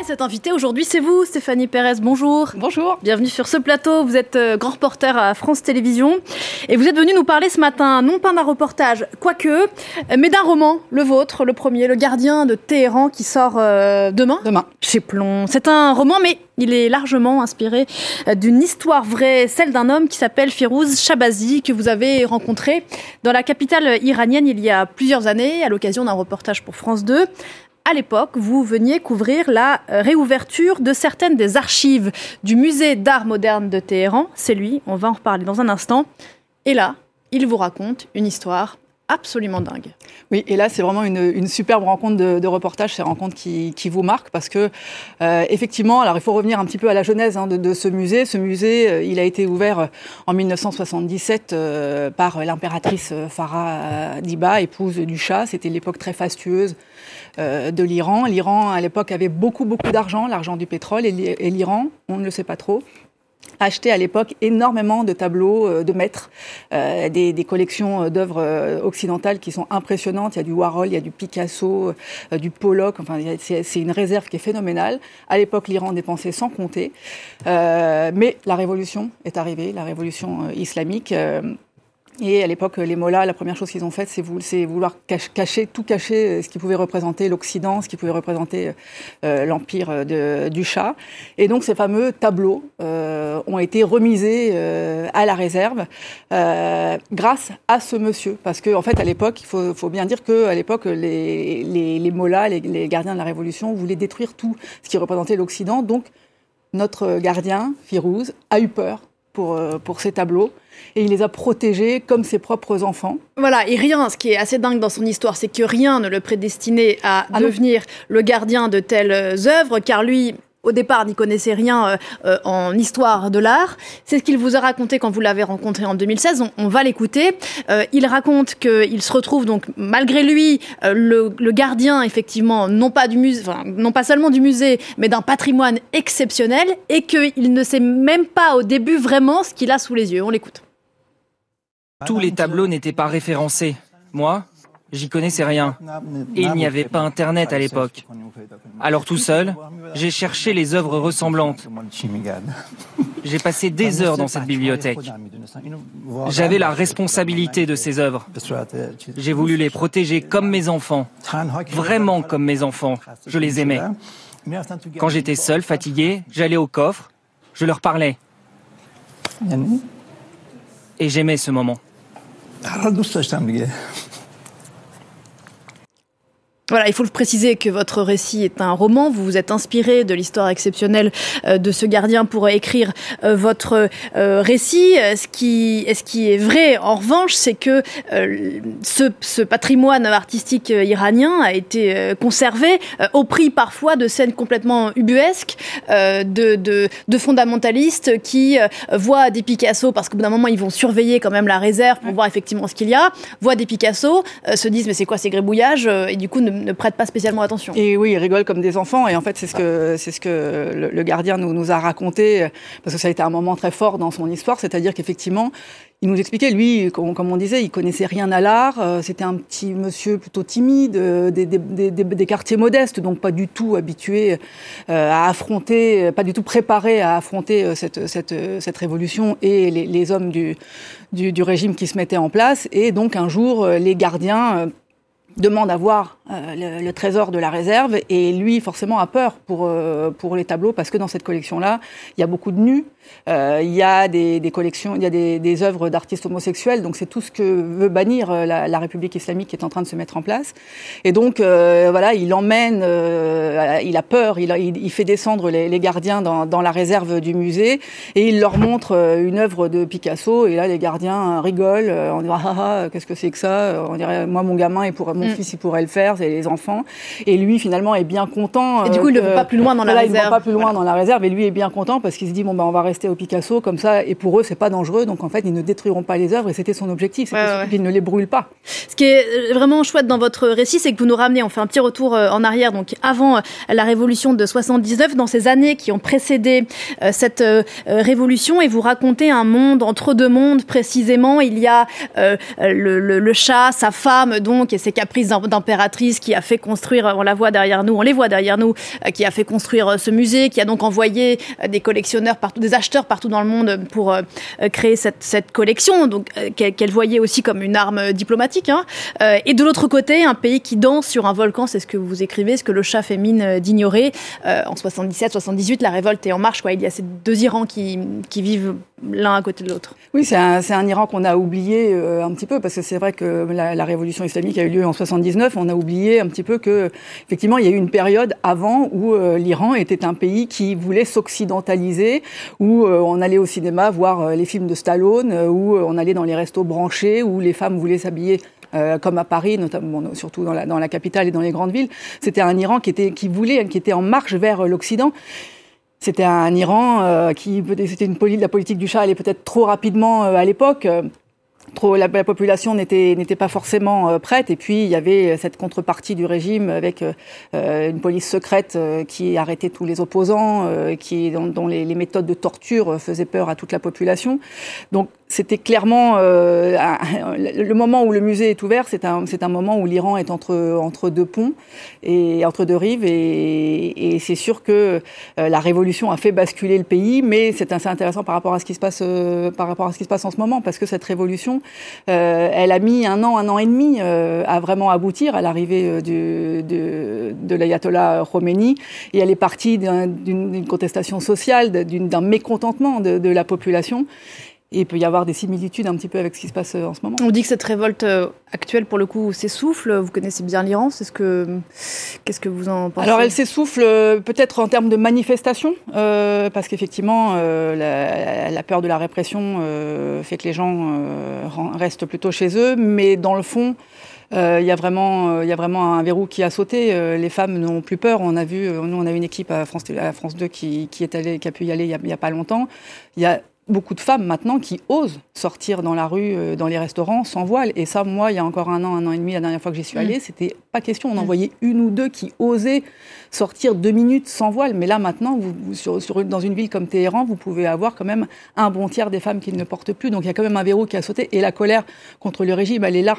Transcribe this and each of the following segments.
Et cet invité aujourd'hui, c'est vous, Stéphanie Pérez. Bonjour. Bonjour. Bienvenue sur ce plateau. Vous êtes euh, grand reporter à France Télévisions. Et vous êtes venu nous parler ce matin, non pas d'un reportage, quoique, mais d'un roman, le vôtre, le premier, Le gardien de Téhéran, qui sort euh, demain. Demain. Chez Plomb. C'est un roman, mais il est largement inspiré euh, d'une histoire vraie, celle d'un homme qui s'appelle Firouz Shabazi, que vous avez rencontré dans la capitale iranienne il y a plusieurs années, à l'occasion d'un reportage pour France 2 à l'époque, vous veniez couvrir la euh, réouverture de certaines des archives du musée d'art moderne de Téhéran. C'est lui, on va en reparler dans un instant. Et là, il vous raconte une histoire absolument dingue. Oui, et là, c'est vraiment une, superbe rencontre de, reportage, ces rencontres qui, vous marquent, parce que, euh, effectivement, alors il faut revenir un petit peu à la genèse hein, de, ce musée. Ce musée, euh, il a été ouvert en 1977 par l'impératrice Farah Diba, épouse du Shah. C'était l'époque très fastueuse euh, de l'Iran. L'Iran, à l'époque, avait beaucoup, beaucoup d'argent, l'argent du pétrole, et l'Iran, on ne le sait pas trop, achetait à l'époque énormément de tableaux euh, de maîtres, euh, des, collections d'œuvres occidentales qui sont impressionnantes. Il y a du Warhol, il y a du Picasso, du Pollock. Enfin, c'est une réserve qui est phénoménale. À l'époque, l'Iran dépensait sans compter. mais la révolution est arrivée, la révolution islamique. Et à l'époque, les Mollahs, la première chose qu'ils ont faite, c'est vouloir cacher, tout cacher euh, ce qui pouvait représenter l'Occident, ce qui pouvait représenter euh, l'empire euh, du Shah. Et donc ces fameux tableaux ont été remisés à la réserve grâce à ce monsieur. Parce qu'en en fait, à l'époque, il faut, bien dire qu'à l'époque, les, les, les Mollahs, les gardiens de la Révolution, voulaient détruire tout ce qui représentait l'Occident. Donc notre gardien, Firouz, a eu peur pour, pour ces tableaux et il les a protégés comme ses propres enfants. Voilà, et rien, ce qui est assez dingue dans son histoire, c'est que rien ne le prédestinait à ah devenir le gardien de telles œuvres, car lui, au départ, n'y connaissait rien euh, euh, en histoire de l'art. C'est ce qu'il vous a raconté quand vous l'avez rencontré en 2016. On, va l'écouter. Euh, il raconte qu'il se retrouve donc, malgré lui, le, gardien, effectivement, non pas, du musée, non pas seulement du musée, mais d'un patrimoine exceptionnel, et qu'il ne sait même pas au début vraiment ce qu'il a sous les yeux. On l'écoute. Tous les tableaux n'étaient pas référencés. Moi, j'y connaissais rien. Il n'y avait pas Internet à l'époque. Alors tout seul, j'ai cherché les œuvres ressemblantes. J'ai passé des heures dans cette bibliothèque. J'avais la responsabilité de ces œuvres. J'ai voulu les protéger comme mes enfants, vraiment comme mes enfants. Je les aimais. Quand j'étais seul, fatigué, j'allais au coffre, je leur parlais. Et j'aimais ce moment. Voilà, il faut le préciser que votre récit est un roman. Vous vous êtes inspiré de l'histoire exceptionnelle euh, de ce gardien pour écrire euh, votre euh, récit. Ce qui, ce qui est vrai, en revanche, c'est que ce, ce, patrimoine artistique iranien a été conservé au prix parfois de scènes complètement ubuesques, de, de, de, fondamentalistes qui voient des Picasso, parce qu'au bout d'un moment, ils vont surveiller quand même la réserve pour voir effectivement ce qu'il y a, voient des Picasso, se disent mais c'est quoi ces grébouillages et du coup ne ne prêtent pas spécialement attention. Et oui, ils rigolent comme des enfants. Et en fait, c'est ce que, c'est ce que le, gardien nous, a raconté, parce que ça a été un moment très fort dans son histoire. C'est-à-dire qu'effectivement, il nous expliquait, lui, comme, on disait, il connaissait rien à l'art. Euh, c'était un petit monsieur plutôt timide, euh, des, quartiers modestes, donc pas du tout habitué euh, à affronter, pas du tout préparé à affronter cette, cette, cette révolution et les, hommes du, du, régime qui se mettaient en place. Et donc un jour, les gardiens demande à voir euh, le, trésor de la réserve et lui forcément a peur pour euh, pour les tableaux parce que dans cette collection là il y a beaucoup de nus il y a des, des, collections il y a des, des œuvres d'artistes homosexuels donc c'est tout ce que veut bannir la, la, République islamique qui est en train de se mettre en place et donc voilà il emmène il a peur il, il, fait descendre les, les gardiens dans, dans, la réserve du musée et il leur montre une œuvre de Picasso et là les gardiens rigolent on dit ah, ah, ah qu'est-ce que c'est que ça? On dirait moi mon gamin et pour mon Mm. fils il pourrait le faire, c'est les enfants. Et lui finalement est bien content. Et du coup il ne va pas plus loin dans la réserve. Il ne va pas plus loin dans la réserve et lui est bien content parce qu'il se dit bon ben on va rester au Picasso comme ça et pour eux c'est pas dangereux. Donc en fait ils ne détruiront pas les œuvres et c'était son objectif, c'était ouais, qu'ils ne les brûlent pas. Ce qui est euh, vraiment chouette dans votre récit c'est que vous nous ramenez, on fait un petit retour euh, en arrière donc avant euh, la révolution de 79 dans ces années qui ont précédé cette révolution et vous racontez un monde entre deux mondes précisément. Il y a le, le, le, chat, sa femme donc et ses capacités caprice d'impératrice qui a fait construire, on la voit derrière nous, on les voit derrière nous, qui a fait construire ce musée, qui a donc envoyé des collectionneurs partout, des acheteurs partout dans le monde pour créer cette, collection, donc qu'elle voyait aussi comme une arme diplomatique. Hein. Et de l'autre côté, un pays qui danse sur un volcan, c'est ce que vous écrivez, ce que le chat fait mine d'ignorer. en 77-78, la révolte est en marche. Quoi. Il y a ces deux Irans qui vivent l'un à côté de l'autre. Oui, c'est un, un, Iran qu'on a oublié euh, un petit peu parce que c'est vrai que la, la, révolution islamique a eu lieu en 79. On a oublié un petit peu que effectivement il y a eu une période avant où euh, l'Iran était un pays qui voulait s'occidentaliser, où euh, on allait au cinéma voir les films de Stallone, où on allait dans les restos branchés, où les femmes voulaient s'habiller euh, comme à Paris, notamment surtout dans la, dans la capitale et dans les grandes villes. C'était un Iran qui était qui voulait, qui était en marche vers l'Occident. C'était un Iran euh, qui, c'était une politique, la politique du Shah allait peut-être trop rapidement euh, à l'époque. Trop, la, la, population n'était pas forcément euh, prête et puis il y avait cette contrepartie du régime avec euh, une police secrète euh, qui arrêtait tous les opposants, qui dont, dont les, les, méthodes de torture faisaient peur à toute la population. Donc c'était clairement le moment où le musée est ouvert, c'est un un moment où l'Iran est entre entre deux ponts et entre deux rives et, et c'est sûr que la révolution a fait basculer le pays, mais c'est assez intéressant par rapport à ce qui se passe par rapport à ce qui se passe en ce moment parce que cette révolution euh, elle a mis un an, un an et demi euh, à vraiment aboutir à l'arrivée euh, de, de, l'ayatollah Khomeini. Et elle est partie d'une contestation sociale, d'un mécontentement de, de la population. Et il peut y avoir des similitudes un petit peu avec ce qui se passe en ce moment. On dit que cette révolte actuelle, pour le coup, s'essouffle. Vous connaissez bien l'Iran. C'est ce que, qu'est-ce que vous en pensez Alors, elle s'essouffle peut-être en termes de manifestation, euh, parce qu'effectivement, euh, la, la, peur de la répression euh, fait que les gens restent plutôt chez eux. Mais dans le fond, il euh, y a vraiment, il y a vraiment un verrou qui a sauté. Euh, les femmes n'ont plus peur. On a vu, nous, on a une équipe à France, à France 2 qui, qui est allée, qui a pu y aller il y a, a pas longtemps. Il y a beaucoup de femmes maintenant qui osent sortir dans la rue, euh, dans les restaurants sans voile. Et ça, moi, il y a encore un an, un an et demi, la dernière fois que j'y suis allée, mmh. c'était pas question. On en voyait une ou deux qui osaient sortir deux minutes sans voile. Mais là, maintenant, vous, vous, sur, sur, dans une ville comme Téhéran, vous pouvez avoir quand même un bon tiers des femmes qui ne le portent plus. Donc il y a quand même un verrou qui a sauté. Et la colère contre le régime, elle est là.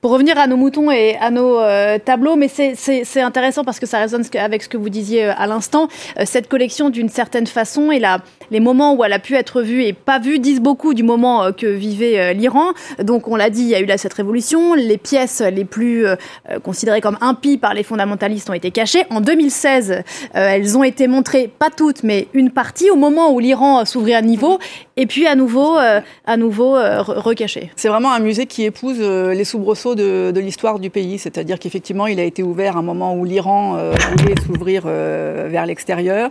Pour revenir à nos moutons et à nos euh, tableaux, mais c'est intéressant parce que ça résonne avec ce que vous disiez euh, à l'instant. Euh, cette collection, d'une certaine façon, et là, les moments où elle a pu être vue et pas vue disent beaucoup du moment euh, que vivait euh, l'Iran. Donc, on l'a dit, il y a eu là cette révolution. Les pièces les plus euh, considérées comme impies par les fondamentalistes ont été cachées. En 2016, elles ont été montrées, pas toutes, mais une partie, au moment où l'Iran s'ouvrait à niveau, et puis à nouveau, à nouveau recachées. C'est vraiment un musée qui épouse les soubresauts de, de l'histoire du pays. C'est-à-dire qu'effectivement, il a été ouvert à un moment où l'Iran voulait s'ouvrir vers l'extérieur.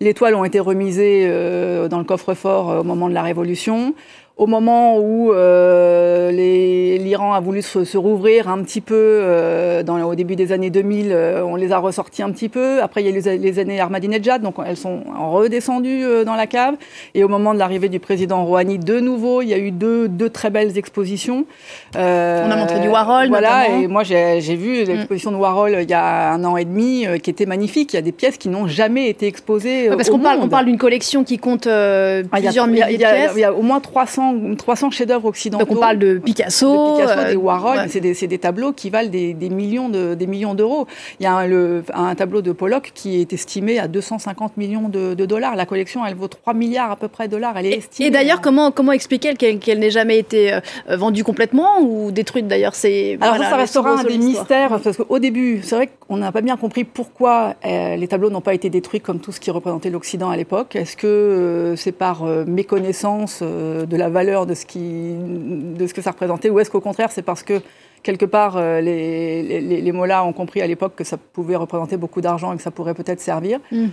Les toiles ont été remisées euh, dans le coffre-fort euh, au moment de la Révolution au moment où euh, l'Iran a voulu se, se, rouvrir un petit peu euh, dans, au début des années 2000, euh, on les a ressortis un petit peu. Après, il y a eu les, les années Ahmadinejad, donc elles sont redescendues euh, dans la cave. Et au moment de l'arrivée du président Rouhani, de nouveau, il y a eu deux, deux très belles expositions. Euh, on a montré du Warhol, Voilà, notamment. et moi j'ai vu mm. l'exposition de Warhol il y a un an et demi, qui était magnifique. Il y a des pièces qui n'ont jamais été exposées. Ouais, parce qu'on parle, on parle d'une collection qui compte plusieurs ah, milliers de pièces. Il y a au moins 300 300, chefs-d'œuvre occidentaux. Donc on parle de Picasso, de Picasso, euh, des Warhol. Ouais. C'est des, des, tableaux qui valent des, des millions de des millions d'euros. Il y a un, le, un, tableau de Pollock qui est estimé à 250 millions de, de, dollars. La collection, elle vaut 3 milliards à peu près de dollars. Elle est estimée. Et, et d'ailleurs, comment comment expliquer qu'elle qu n'ait jamais été euh, vendue complètement ou détruite D'ailleurs, c'est alors voilà, ça, ça restera un des mystères parce qu'au début, c'est vrai qu'on n'a pas bien compris pourquoi euh, les tableaux n'ont pas été détruits comme tout ce qui représentait l'Occident à l'époque. Est-ce que euh, c'est par euh, méconnaissance euh, de la valeur de ce qui de ce que ça représentait, ou est-ce qu'au contraire c'est parce que quelque part euh, les, les, les mollahs ont compris à l'époque que ça pouvait représenter beaucoup d'argent et que ça pourrait peut-être servir mm.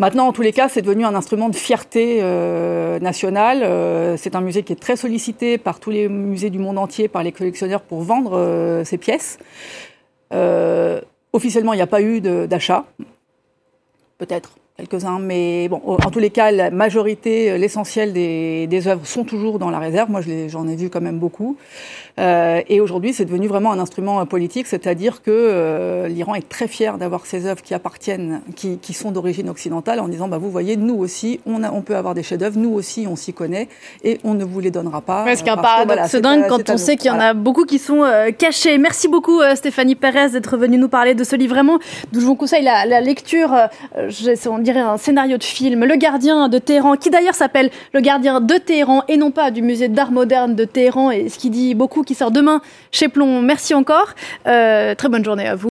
Maintenant, en tous les cas, c'est devenu un instrument de fierté euh, nationale. Euh, c'est un musée qui est très sollicité par tous les musées du monde entier, par les collectionneurs pour vendre euh, ces pièces. Officiellement, il n'y a pas eu d'achat. Peut-être quelques-uns, mais bon, en tous les cas, la majorité, l'essentiel des, des œuvres sont toujours dans la réserve. Moi, j'en ai vu quand même beaucoup. Euh, et aujourd'hui, c'est devenu vraiment un instrument politique, c'est-à-dire que euh, l'Iran est très fier d'avoir ces œuvres qui appartiennent, qui, qui sont d'origine occidentale, en disant, bah, vous voyez, nous aussi, on, a, on peut avoir des chefs-d'œuvre, nous aussi, on s'y connaît, et on ne vous les donnera pas. Ouais, ce qui est un paradoxe voilà, dingue quand on sait qu'il y en voilà. a beaucoup qui sont euh, cachés. Merci beaucoup, euh, Stéphanie Pérez, d'être venue nous parler de ce livre, vraiment, d'où je vous conseille la, la lecture, on un scénario de film, Le Gardien de Téhéran, qui d'ailleurs s'appelle Le Gardien de Téhéran, et non pas du musée d'art moderne de Téhéran, et ce qui dit beaucoup qui sort demain chez Plomb. Merci encore. Euh, très bonne journée à vous.